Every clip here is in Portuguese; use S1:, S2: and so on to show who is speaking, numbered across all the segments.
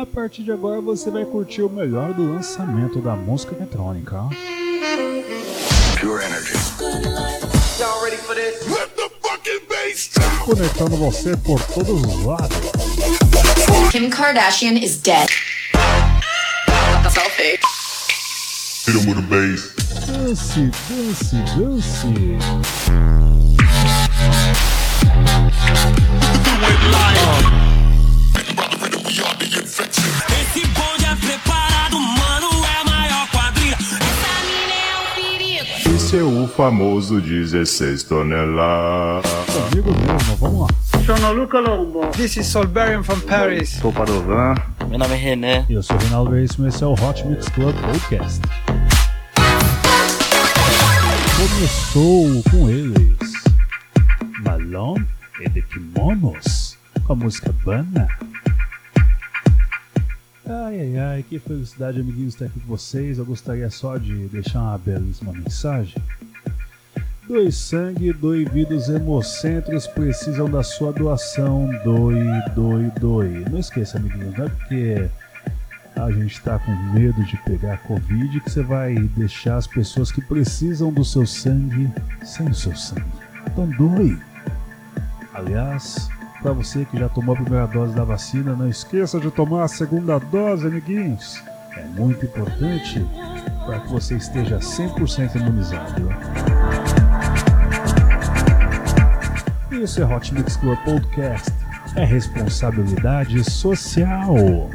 S1: A partir de agora você vai curtir o melhor do lançamento da música eletrônica.
S2: Pure energy.
S3: Y'all ready for this?
S2: Let the fucking bass down.
S1: Conectando você por todos os lados.
S4: Kim Kardashian is dead.
S3: Selfie.
S2: Hit him with a bass.
S1: Dance, dance, dance.
S5: Esse é
S6: o famoso 16 toneladas.
S1: Comigo mesmo, vamos lá.
S7: Sono Luca Lombo. This is Solberian from Paris.
S6: Sou Padovan.
S8: Meu nome é René.
S1: Eu sou o Reinaldo Veríssimo e esse é o Hot Mix Club Podcast. Começou com eles. Malone e The Kimonos. Com a música Bana. Ai, ai, ai, que felicidade, amiguinhos, estar aqui com vocês. Eu gostaria só de deixar uma belíssima mensagem. Doe sangue, doe vidas hemocentros precisam da sua doação. Doe, doe, doe. Não esqueça, amiguinhos, não é porque a gente está com medo de pegar Covid que você vai deixar as pessoas que precisam do seu sangue sem o seu sangue. Então doe. Aliás, para você que já tomou a primeira dose da vacina, não esqueça de tomar a segunda dose, amiguinhos. É muito importante para que você esteja 100% imunizado. Isso é Hot Mix Club Podcast. É responsabilidade social.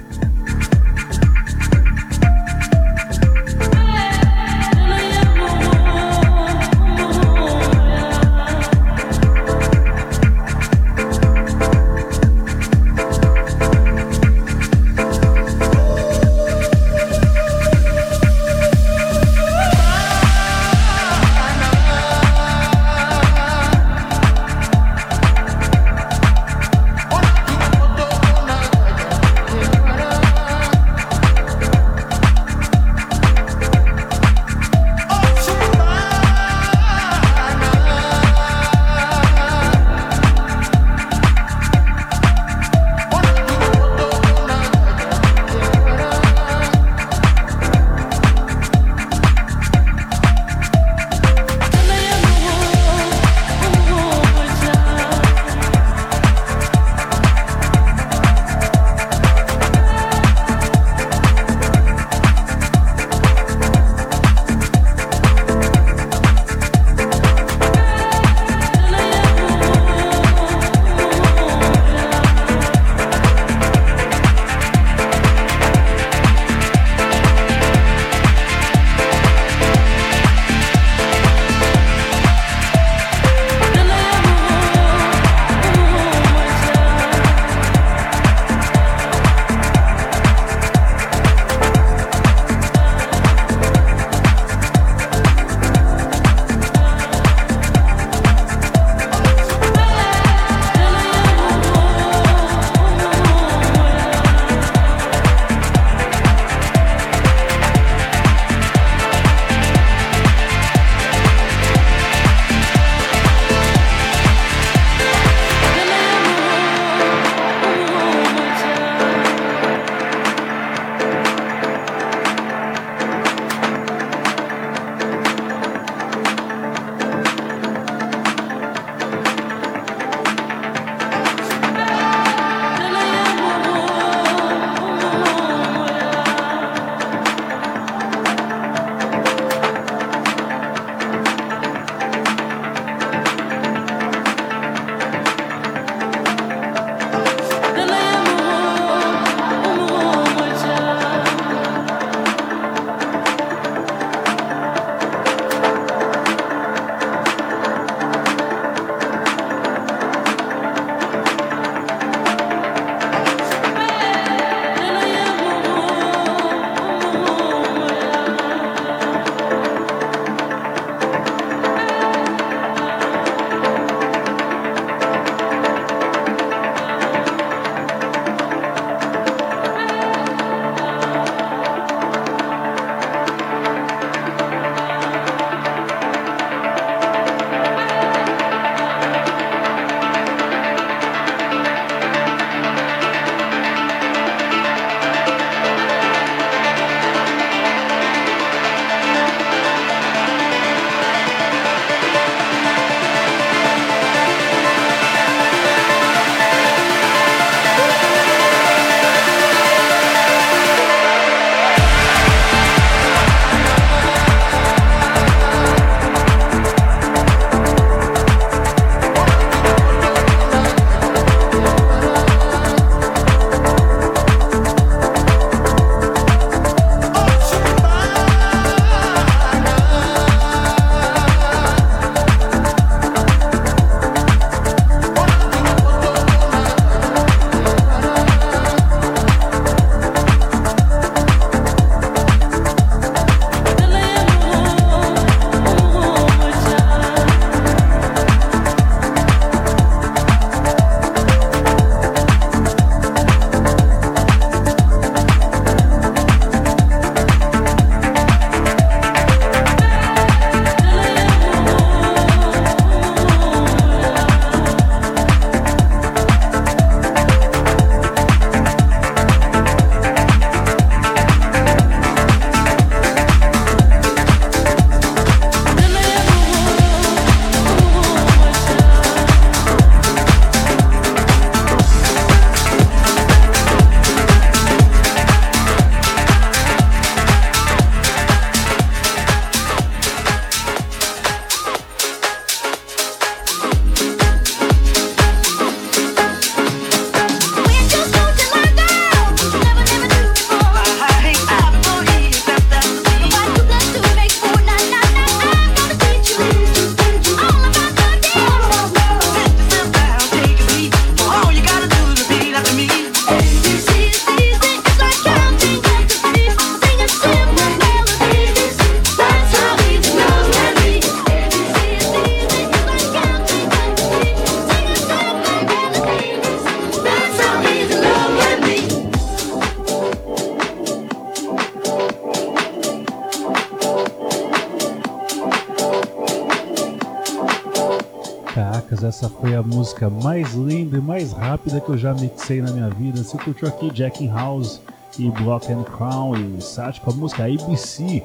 S1: Música mais linda e mais rápida que eu já mixei na minha vida. Você curtiu aqui Jack in House e Block and Crown e Sat com a música ABC.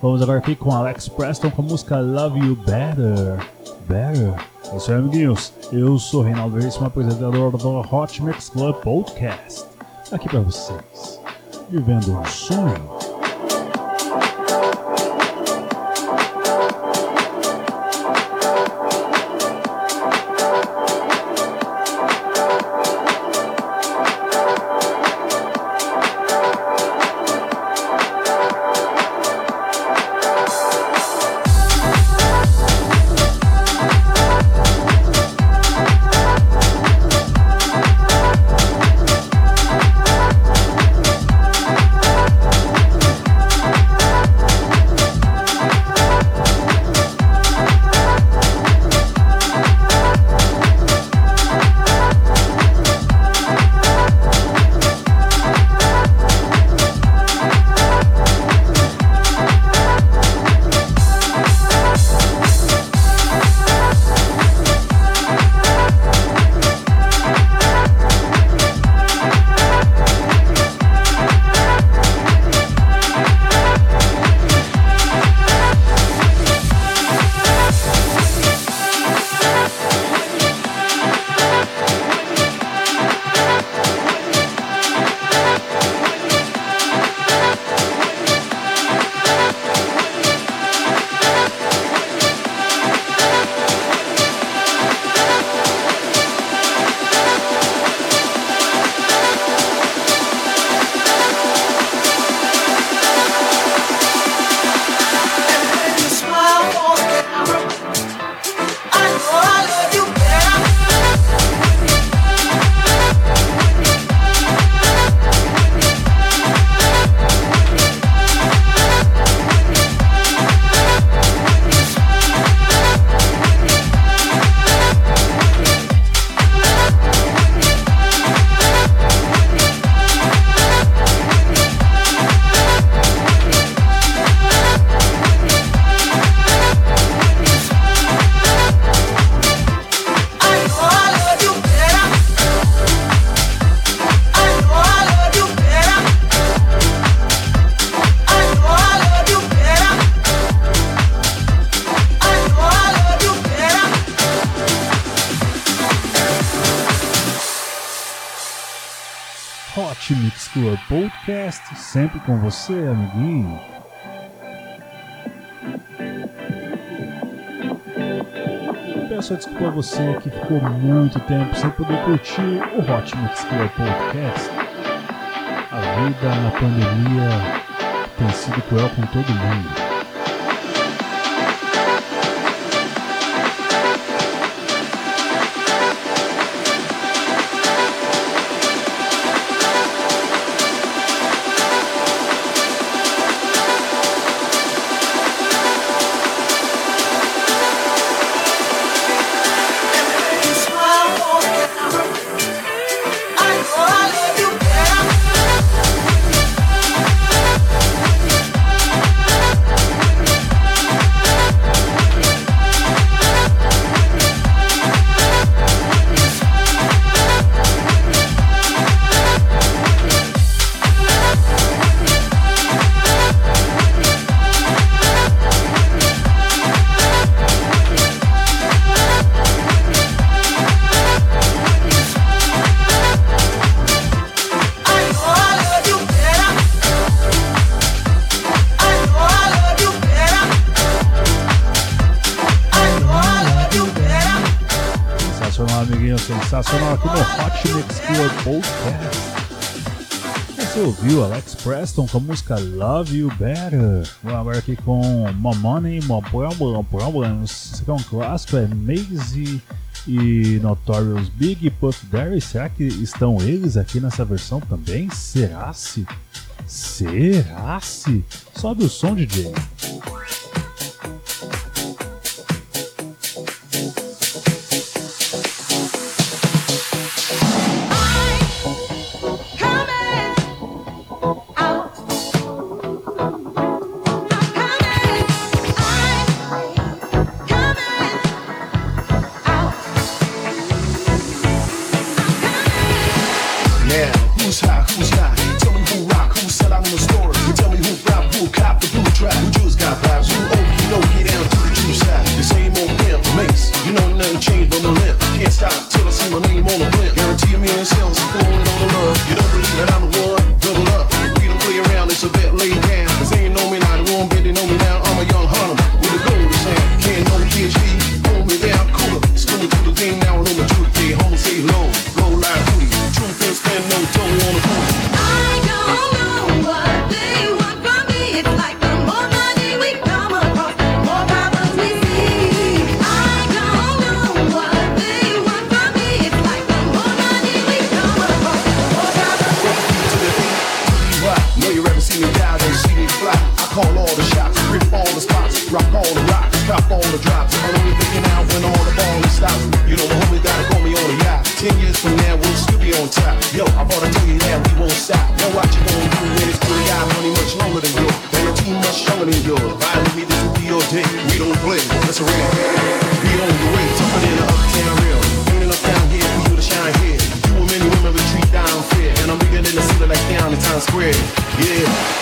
S1: Vamos agora aqui com Alex Preston com a música Love You Better. Better. É isso aí, amiguinhos. Eu sou Reinaldo Veríssimo, apresentador do Hot Mix Club Podcast. Aqui pra vocês. Vivendo um sonho. Hot Mix Club Podcast, sempre com você, amiguinho. Peço desculpa a você que ficou muito tempo sem poder curtir o Hot Mix Club Podcast. A vida na pandemia tem sido cruel com todo mundo. Com a música Love You Better. Vamos agora aqui com My Money, My Problem, Problems. Esse aqui é um clássico, é Maze e Notorious Big Puff Daddy. Será que estão eles aqui nessa versão também? Será-se? Será-se? Sobe o som, DJ.
S8: Yeah.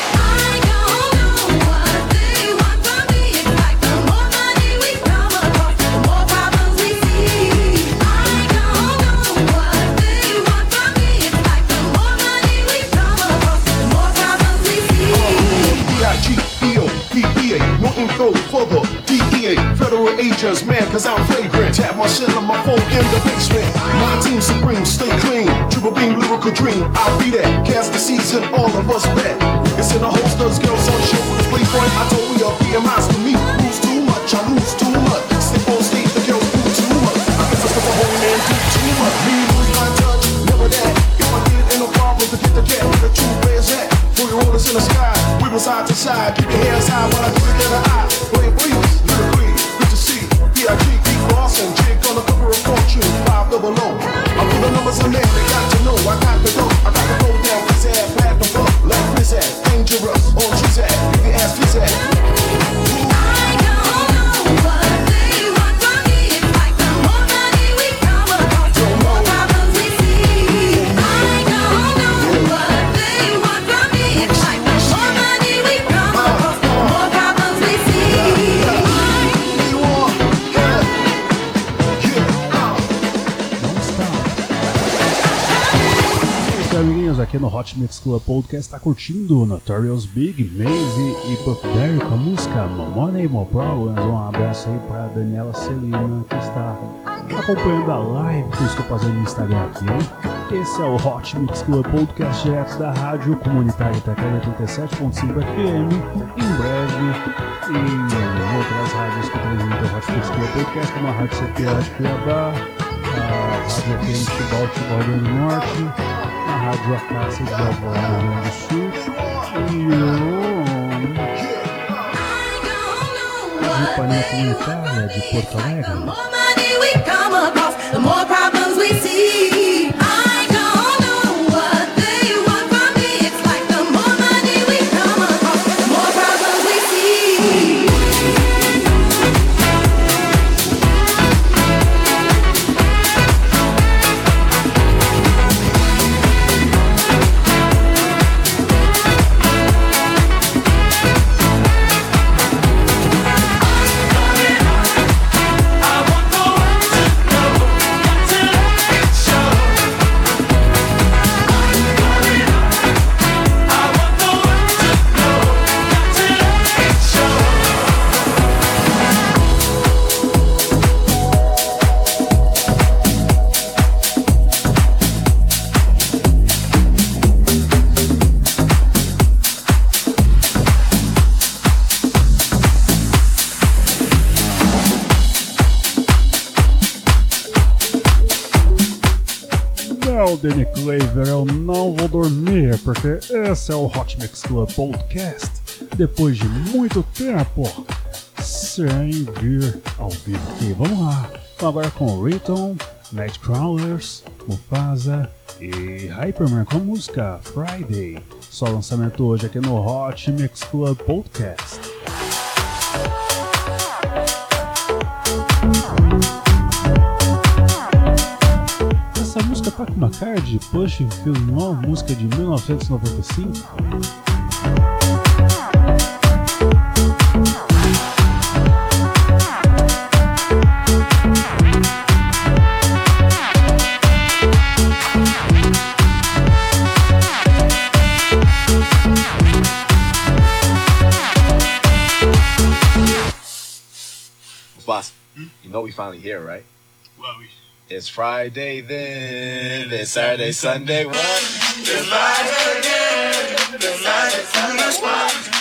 S1: Mix Club Podcast está curtindo Notorious Big, Maze e Buck Derry com a música More Money, More Problems. Um abraço aí para Daniela Celina que está acompanhando a live que eu estou fazendo no Instagram aqui. Esse é o Hot Mix Club Podcast direto da rádio comunitária Itaquera 87.5 FM. Em breve, em outras rádios que transmitem o Hot Mix Club Podcast, como a Rádio CPA de Cuiabá, a Rádio FM Futebol Futebol do Norte. rádio A Caça de Alvorada,
S9: The more money we come across, the more problems we see.
S1: Eu não vou dormir, porque esse é o Hot Mix Club Podcast. Depois de muito tempo sem vir ao vivo aqui, vamos lá. Então, agora com Riton, Nightcrawlers, Mufasa e Hyperman com a música Friday. Só lançamento hoje aqui no Hot Mix Club Podcast. Pat McCarthy, Push Film Noir, música de 1995.
S10: Boss, you know we finally here, right?
S2: Well, we
S10: it's Friday then, it's Saturday, Sunday, One
S2: It's life again,
S9: Is Saturday, Sunday,
S11: what?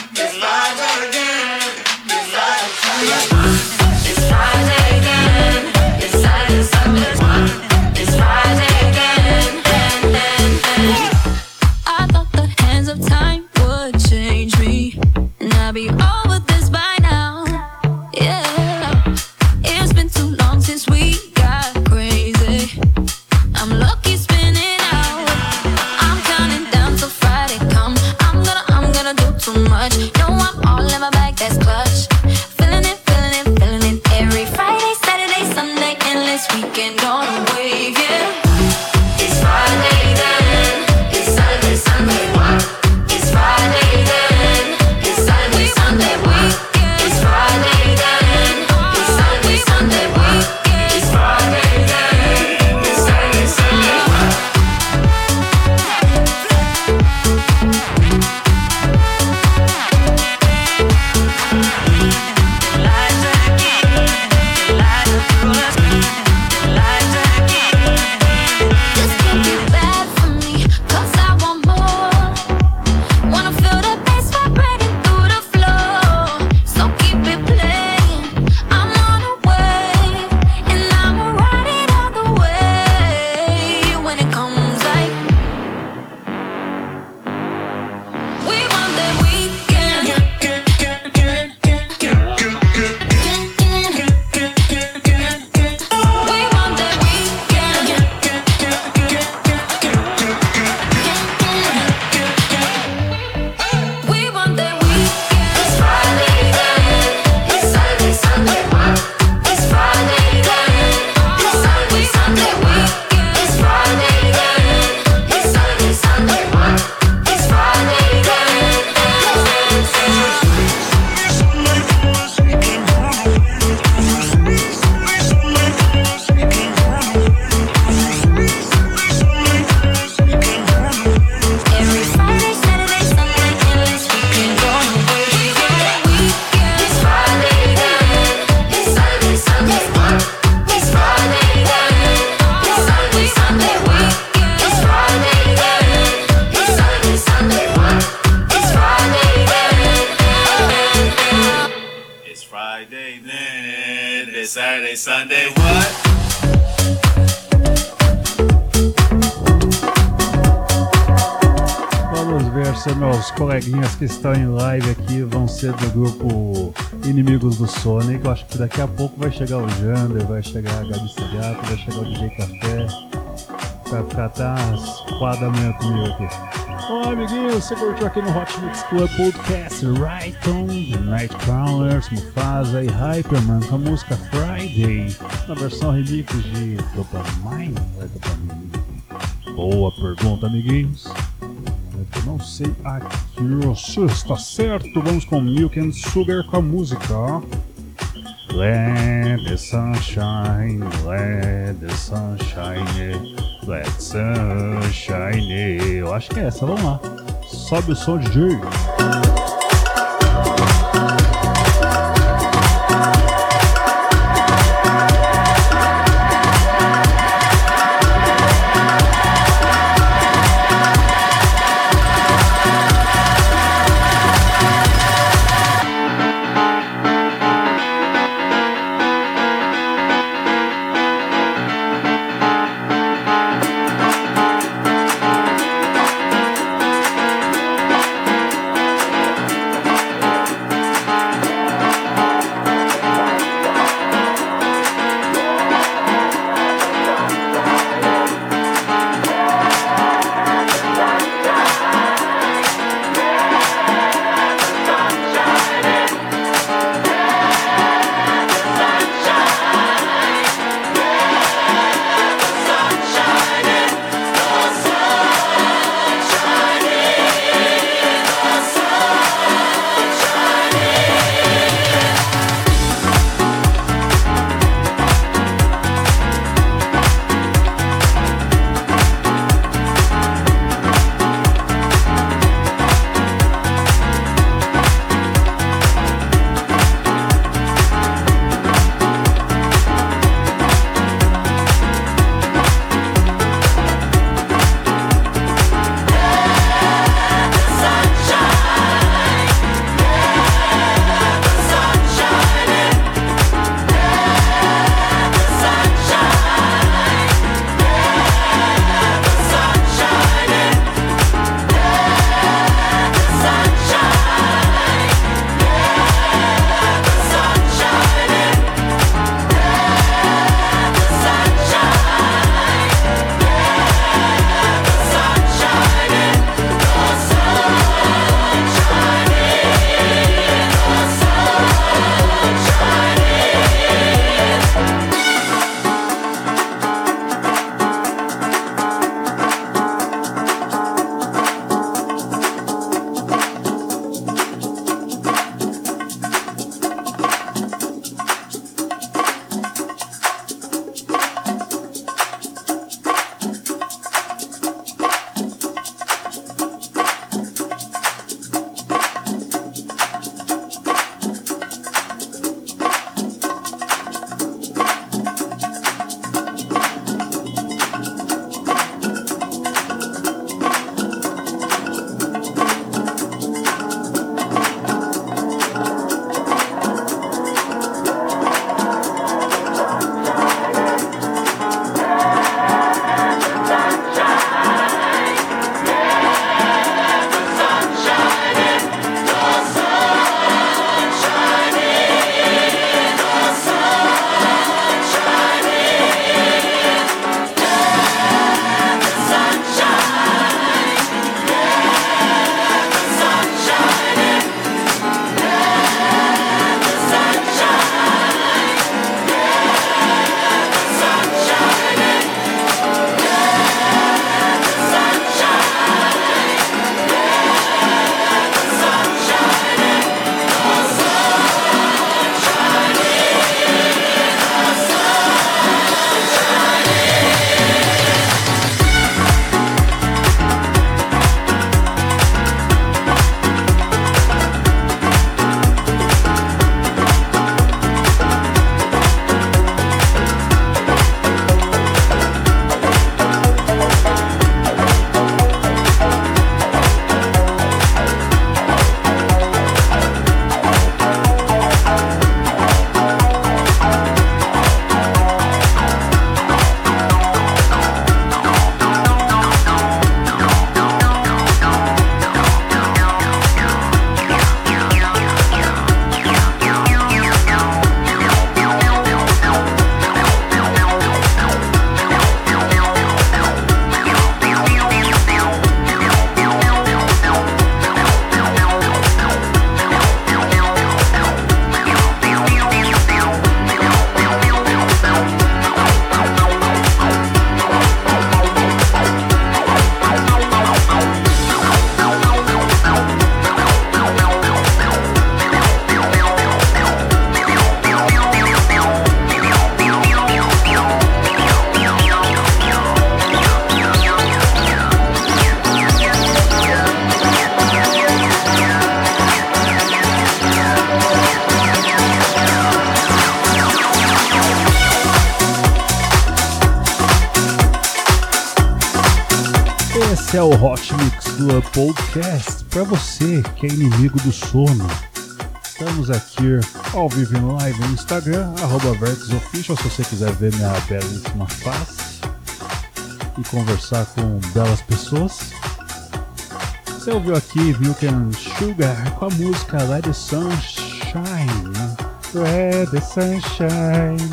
S10: Sunday what?
S1: Vamos ver se meus coleguinhas que estão em live aqui vão ser do grupo Inimigos do Sonic. Eu acho que daqui a pouco vai chegar o Jander, vai chegar a Gabi Segato, vai chegar o DJ Café. Vai ficar até às 4 da manhã comigo aqui. Olá, amiguinhos, você curtiu aqui no Hot Mix Club Podcast Rayton, The Nightcrawlers, Mufasa e Hyperman com a música Friday, na versão remix de Dopamine é Dopamine? Boa pergunta, amiguinhos. Eu não sei aqui está certo. Vamos com Milk and Sugar com a música. Let the sunshine, let the sunshine, let sunshine. Eu acho que é essa, vamos lá. Sobe o som, DJ.
S2: Sunshine
S1: Podcast para você que é inimigo do sono. Estamos aqui ao vivo em live no Instagram, arroba VertexOfficial, se você quiser ver minha belíssima face e conversar com belas pessoas. Você ouviu aqui Milk and Sugar com a música Let the Sunshine. Let the Sunshine,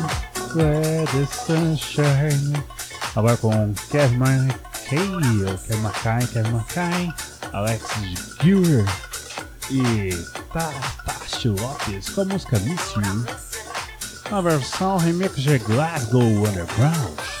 S1: Let the Sunshine. Agora com Kevin McKay, Kevin McKay, Kevin McKay, Alexis Gewer e Tatashi Lopes com a música Miss You. A versão remix de Glasgow Underground.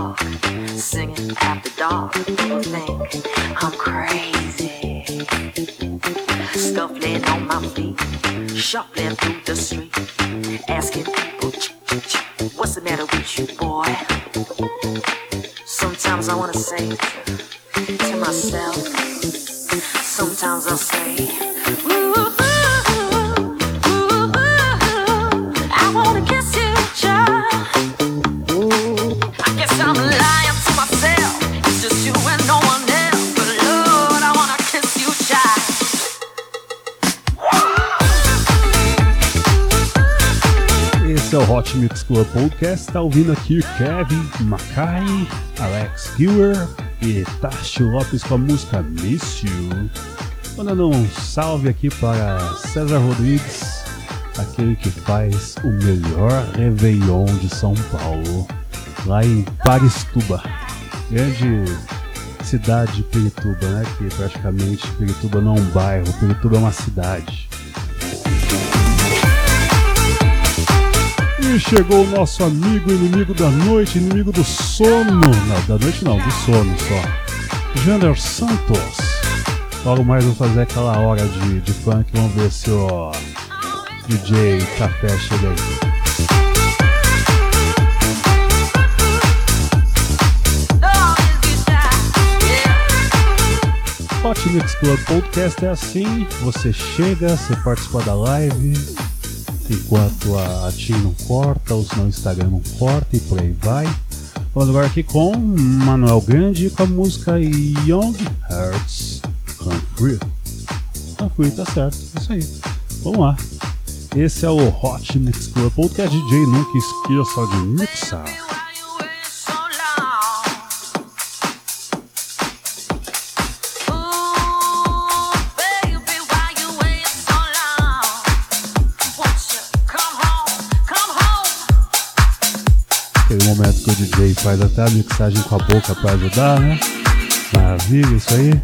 S5: off, singing after dark. Think
S1: Podcast. Tá ouvindo aqui Kevin Mackay, Alex Hewer e Tashi Lopes com a música Miss You. Mandando um salve aqui para César Rodrigues, aquele que faz o melhor Réveillon de São Paulo, lá em Paristuba, grande cidade de Pirituba, né? Que praticamente Pirituba não é um bairro, Pirituba é uma cidade. Chegou o nosso amigo, inimigo da noite, inimigo do sono. Não, da noite não, do sono só. Jander Santos. Logo mais vou fazer aquela hora de, de funk. Vamos ver se o DJ Café chega aí. Hot Mix Club Podcast é assim, você chega, você participa da live, enquanto a, a TIM não corta, ou senão o Instagram não corta e por aí vai. Vamos agora aqui com Manuel Grande com a música Young Hearts. Run Free, tá certo, é isso aí. Vamos lá. Esse é o Hot Mix Club Podcast DJ, nunca esqueça de mixar.
S5: DJ faz até a mixagem com a boca pra ajudar, né? Maravilha, isso aí.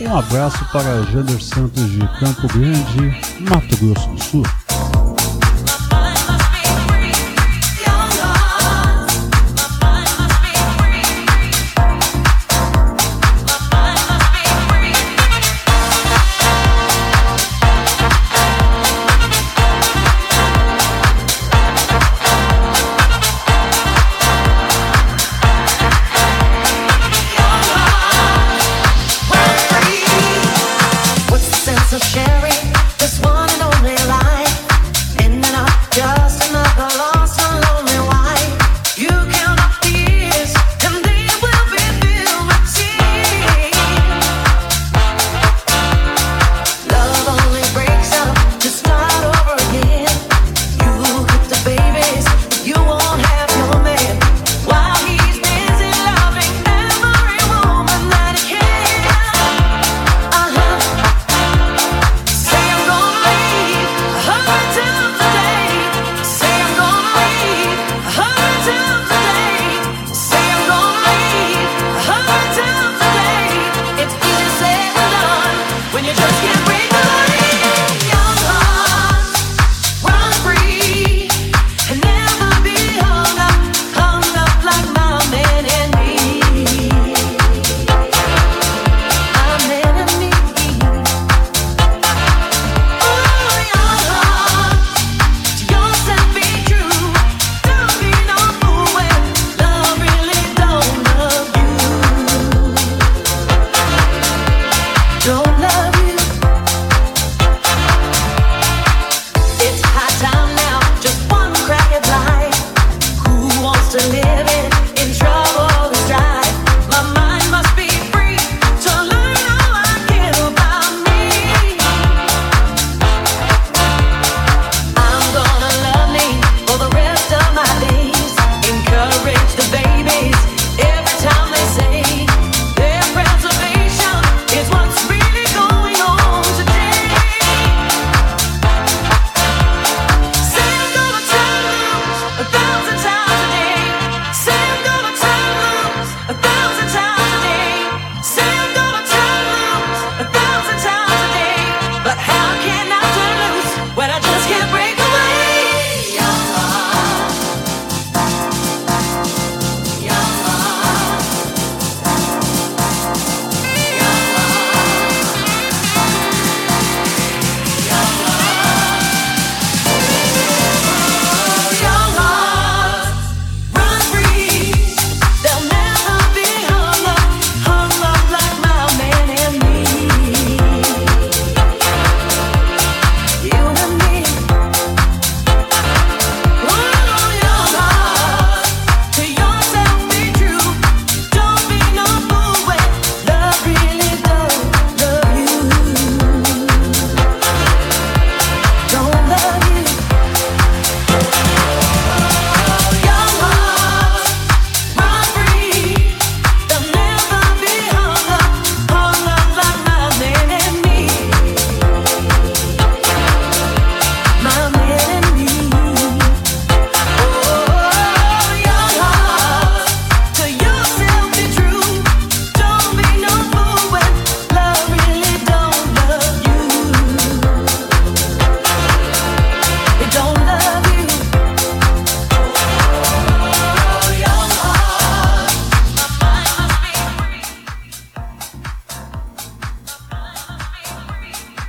S5: Um abraço para Jander Santos de Campo Grande, Mato Grosso do Sul.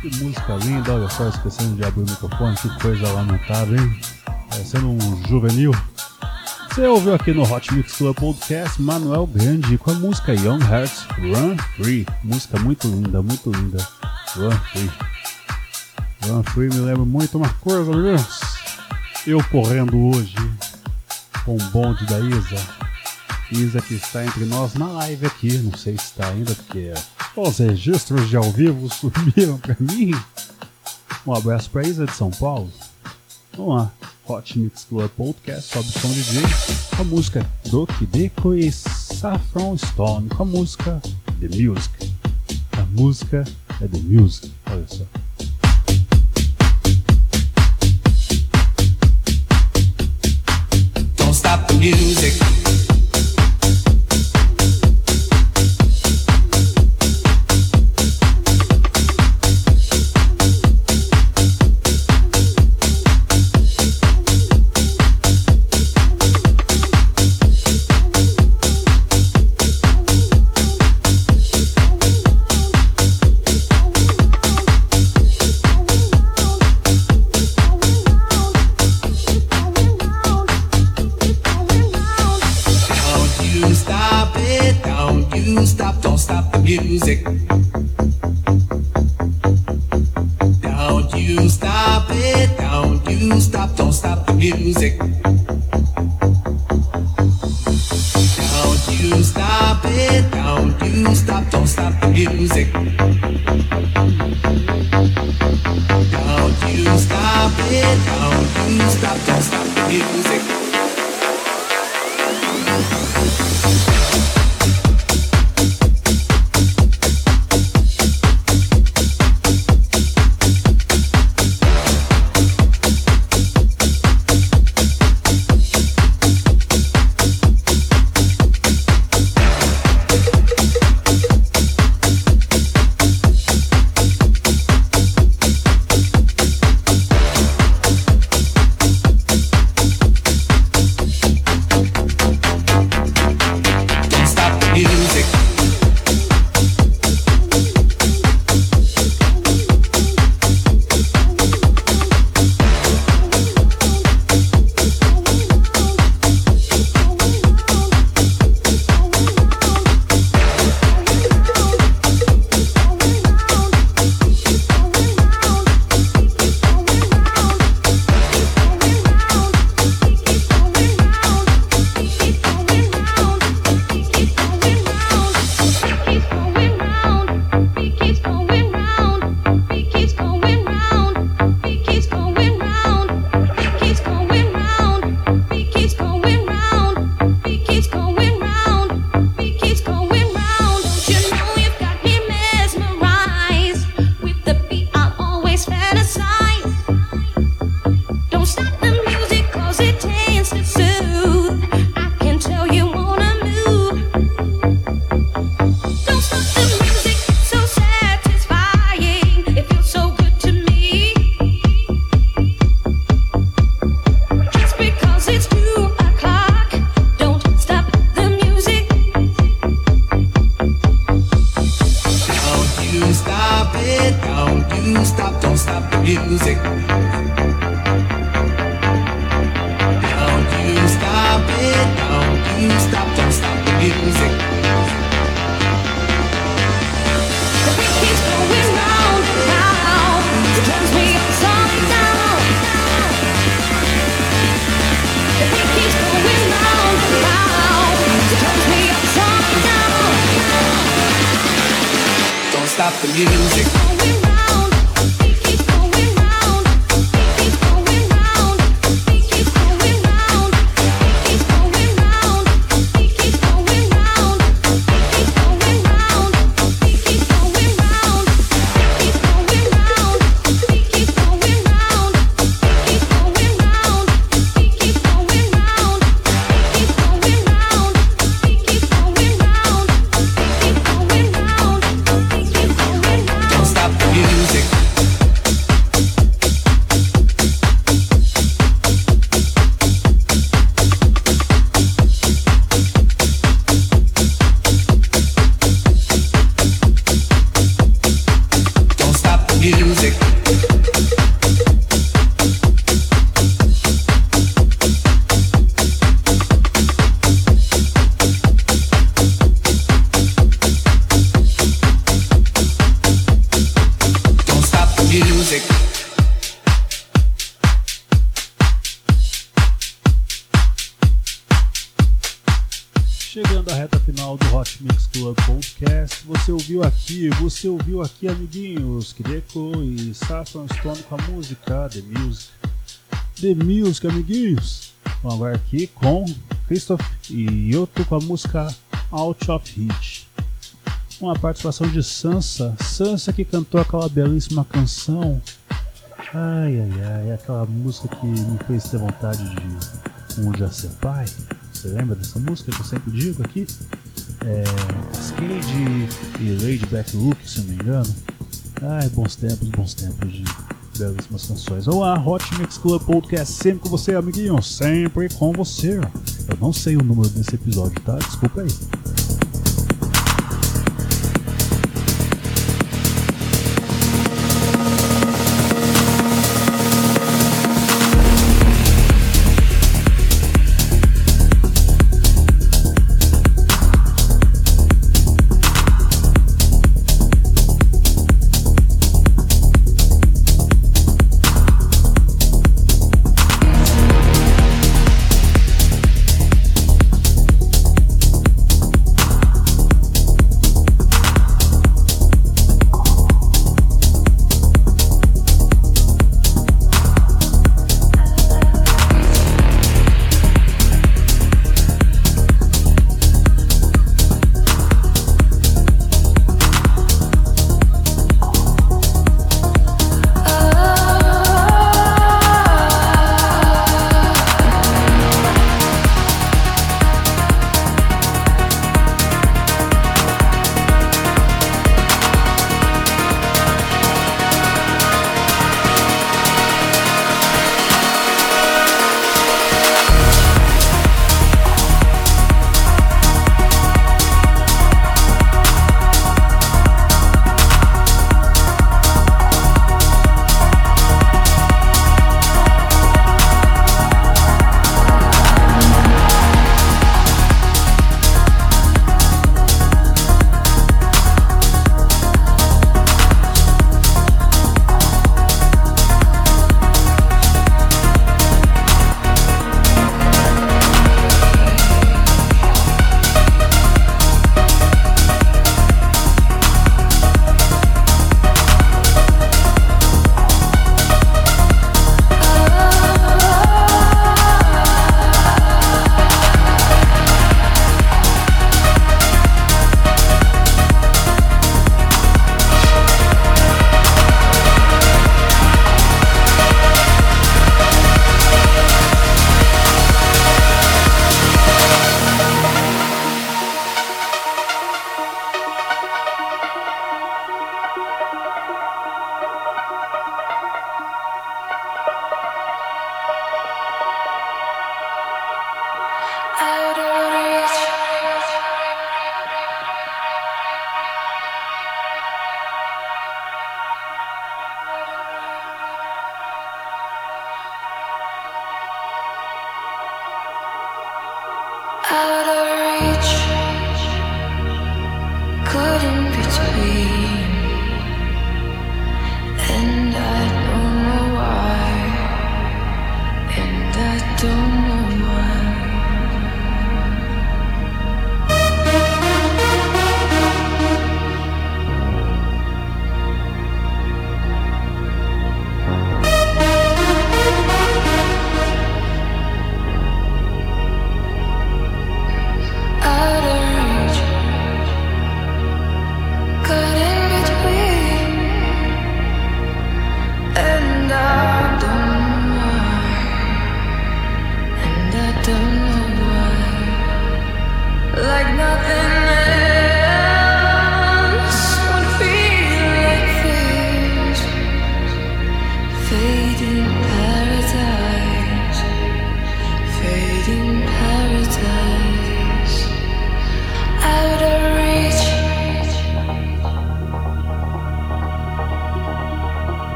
S5: Que música linda, olha só, esquecendo de abrir o microfone, que coisa lamentável, hein? Parecendo um juvenil. Você ouviu aqui no Hot Mix Club Podcast Manuel Grande com a música Young Hearts Run Free. Música muito linda, muito linda. Run Free. Run Free me lembra muito uma coisa, Deus. Eu correndo hoje com o bonde da Isa. Isa que está entre nós na live aqui. Não sei se está ainda, porque os registros de ao vivo sumiram para mim. Um abraço para Isa de São Paulo. Vamos lá. Hot Mix Club Podcast, sobe o som DJ, com a música Doki Deco e Saffron Stone, com a música The Music. A
S1: música é The Music. Olha só.
S12: Don't stop the music. Stop it. Don't you stop. Don't stop the music.
S1: Final do Hot Mix Club Podcast, você ouviu aqui, você ouviu aqui, amiguinhos, Kireko e Saffron Stone com a música The Music. The Music, amiguinhos. Vamos agora aqui com Christoph e Yoto com a música Out of Hit. uma participação de Sansa. Sansa que cantou aquela belíssima canção. Ai, ai, ai, aquela música que me fez ter vontade de um dia ser pai. Você lembra dessa música que eu sempre digo aqui? É. Skade e Lady Back Luke, se não me engano. Ai, bons tempos, bons tempos de belíssimas canções. Olá, Hot Mix Club Podcast, sempre com você, amiguinho, sempre com você. Eu não sei o número desse episódio, tá? Desculpa aí.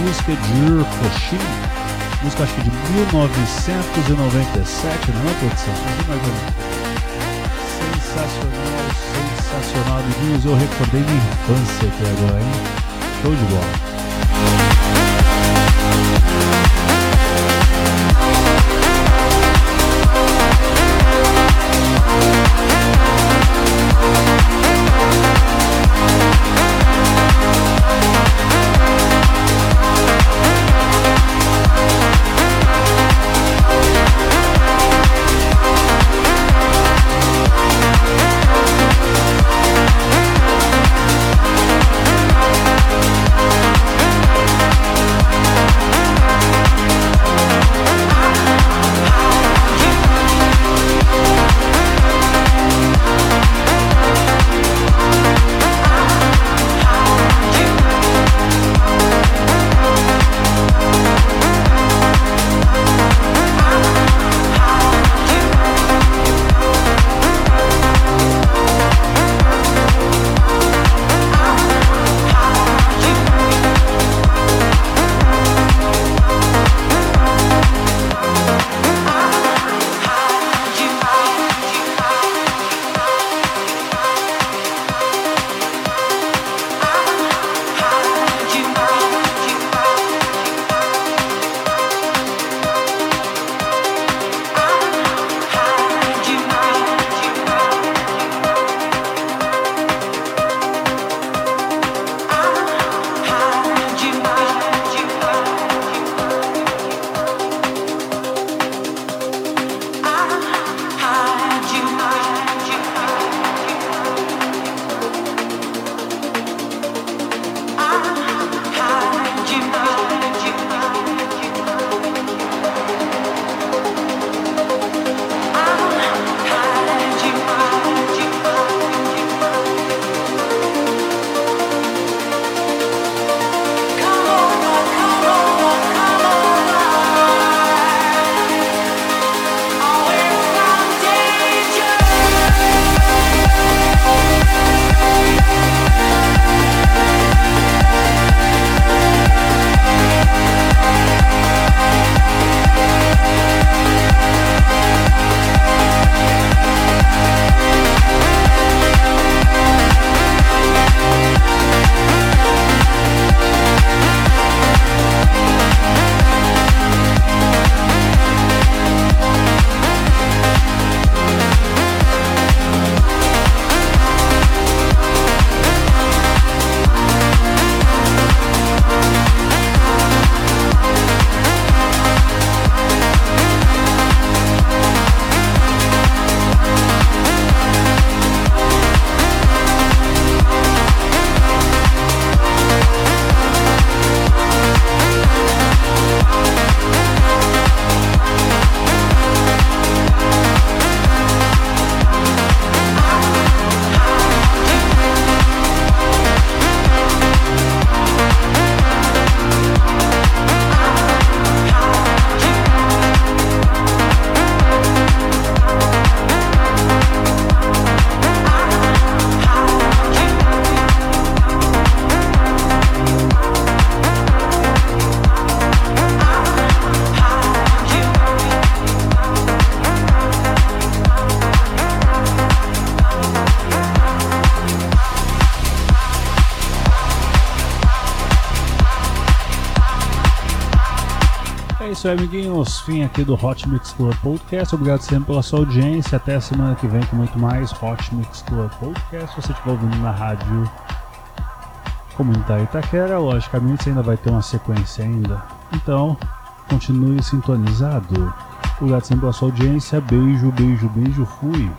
S1: música de Coxinha música acho que de 1997, não é produção? Sensacional, sensacional, amiguinhos. Eu recordei minha infância aqui agora, hein? Show de bola. Isso amiguinhos. Fim aqui do Hot Mix Club Podcast. Obrigado sempre pela sua audiência. Até a semana que vem com muito mais Hot Mix Club Podcast. Se você estiver ouvindo na rádio Comunitária Itaquera, logicamente você ainda vai ter uma sequência ainda. Então, continue sintonizado. Obrigado sempre pela sua audiência. Beijo, beijo, beijo. Fui.